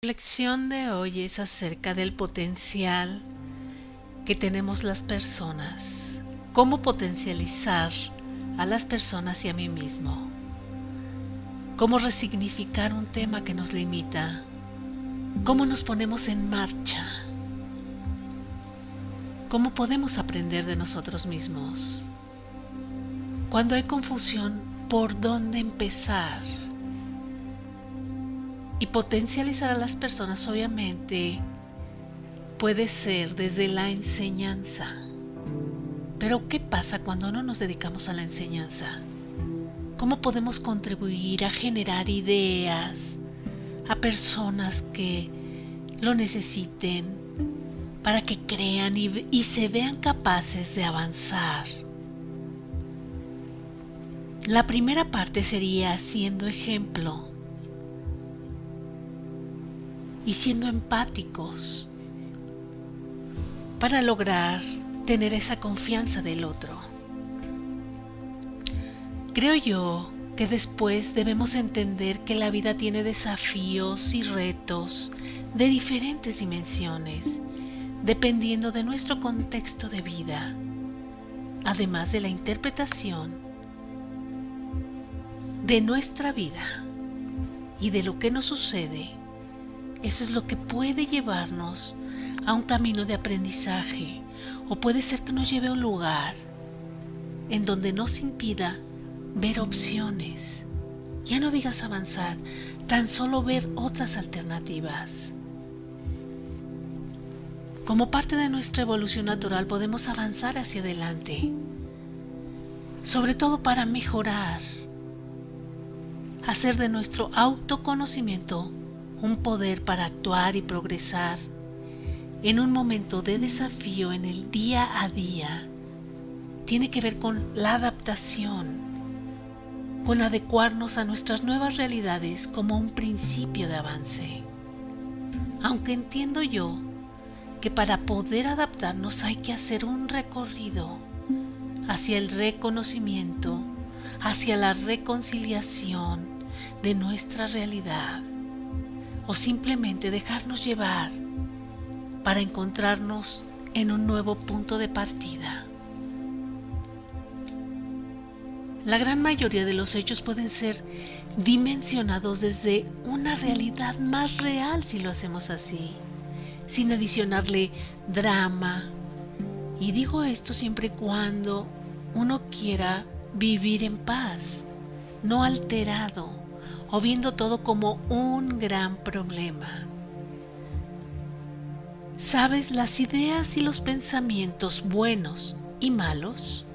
La reflexión de hoy es acerca del potencial que tenemos las personas, cómo potencializar a las personas y a mí mismo, cómo resignificar un tema que nos limita, cómo nos ponemos en marcha, cómo podemos aprender de nosotros mismos. Cuando hay confusión, ¿por dónde empezar? Y potencializar a las personas obviamente puede ser desde la enseñanza. Pero ¿qué pasa cuando no nos dedicamos a la enseñanza? ¿Cómo podemos contribuir a generar ideas a personas que lo necesiten para que crean y, se vean capaces de avanzar? La primera parte sería siendo ejemplo y siendo empáticos para lograr tener esa confianza del otro. Creo yo que después debemos entender que la vida tiene desafíos y retos de diferentes dimensiones, dependiendo de nuestro contexto de vida, además de la interpretación de nuestra vida y de lo que nos sucede eso es lo que puede llevarnos a un camino de aprendizaje o puede ser que nos lleve a un lugar en donde nos impida ver opciones. Ya no digas avanzar, tan solo ver otras alternativas. Como parte de nuestra evolución natural podemos avanzar hacia adelante, sobre todo para mejorar, hacer de nuestro autoconocimiento un poder para actuar y progresar en un momento de desafío en el día a día tiene que ver con la adaptación, con adecuarnos a nuestras nuevas realidades como un principio de avance. Aunque entiendo yo que para poder adaptarnos hay que hacer un recorrido hacia el reconocimiento, hacia la reconciliación de nuestra realidad o simplemente dejarnos llevar para encontrarnos en un nuevo punto de partida. La gran mayoría de los hechos pueden ser dimensionados desde una realidad más real si lo hacemos así, sin adicionarle drama. Y digo esto siempre y cuando uno quiera vivir en paz, no alterado o viendo todo como un gran problema. ¿Sabes las ideas y los pensamientos buenos y malos?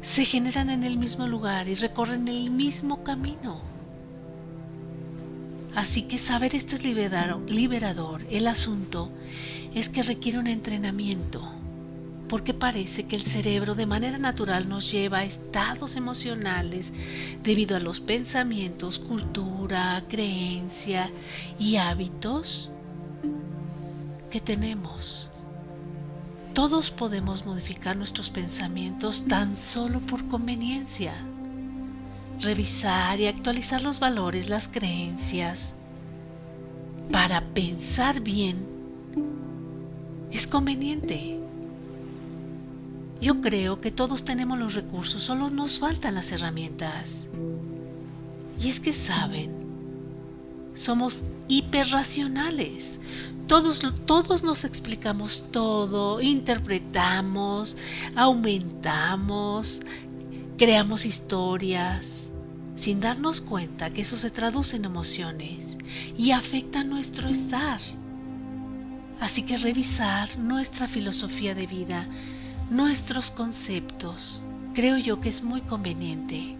Se generan en el mismo lugar y recorren el mismo camino. Así que saber esto es liberador. El asunto es que requiere un entrenamiento porque parece que el cerebro de manera natural nos lleva a estados emocionales debido a los pensamientos, cultura, creencia y hábitos que tenemos. Todos podemos modificar nuestros pensamientos tan solo por conveniencia. Revisar y actualizar los valores, las creencias. Para pensar bien es conveniente. Yo creo que todos tenemos los recursos, solo nos faltan las herramientas. Y es que saben, somos hiperracionales. Todos, todos nos explicamos todo, interpretamos, aumentamos, creamos historias, sin darnos cuenta que eso se traduce en emociones y afecta nuestro estar. Así que revisar nuestra filosofía de vida nuestros conceptos, creo yo que es muy conveniente.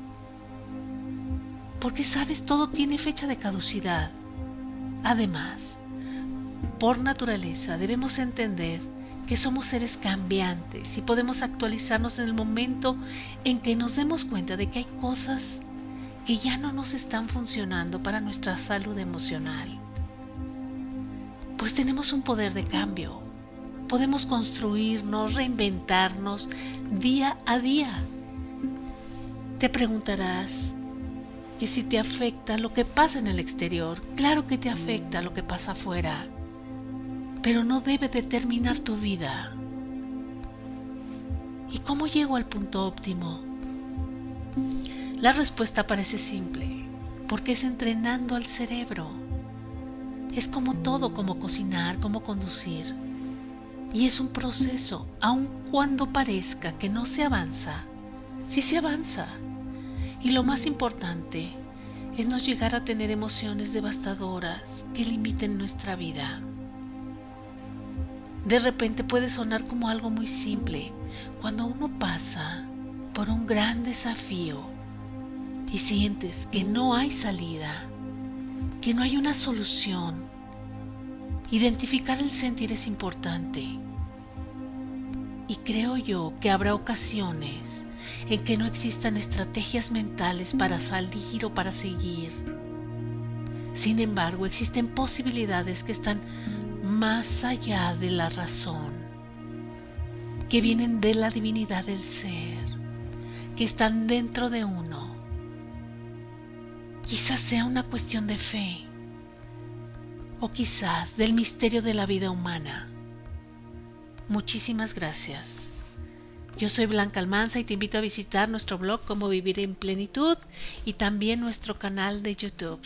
Porque sabes, todo tiene fecha de caducidad. Además, por naturaleza debemos entender que somos seres cambiantes y podemos actualizarnos en el momento en que nos demos cuenta de que hay cosas que ya no nos están funcionando para nuestra salud emocional. Pues tenemos un poder de cambio podemos construirnos, reinventarnos día a día. Te preguntarás, que si te afecta lo que pasa en el exterior, claro que te afecta lo que pasa afuera, pero no debe determinar tu vida. ¿Y cómo llego al punto óptimo? La respuesta parece simple, porque es entrenando al cerebro. Es como todo, como cocinar, como conducir. Y es un proceso, aun cuando parezca que no se avanza, sí se avanza. Y lo más importante es no llegar a tener emociones devastadoras que limiten nuestra vida. De repente puede sonar como algo muy simple cuando uno pasa por un gran desafío y sientes que no hay salida, que no hay una solución. Identificar el sentir es importante. Y creo yo que habrá ocasiones en que no existan estrategias mentales para salir o para seguir. Sin embargo, existen posibilidades que están más allá de la razón, que vienen de la divinidad del ser, que están dentro de uno. Quizás sea una cuestión de fe o quizás del misterio de la vida humana. Muchísimas gracias. Yo soy Blanca Almanza y te invito a visitar nuestro blog Cómo Vivir en Plenitud y también nuestro canal de YouTube.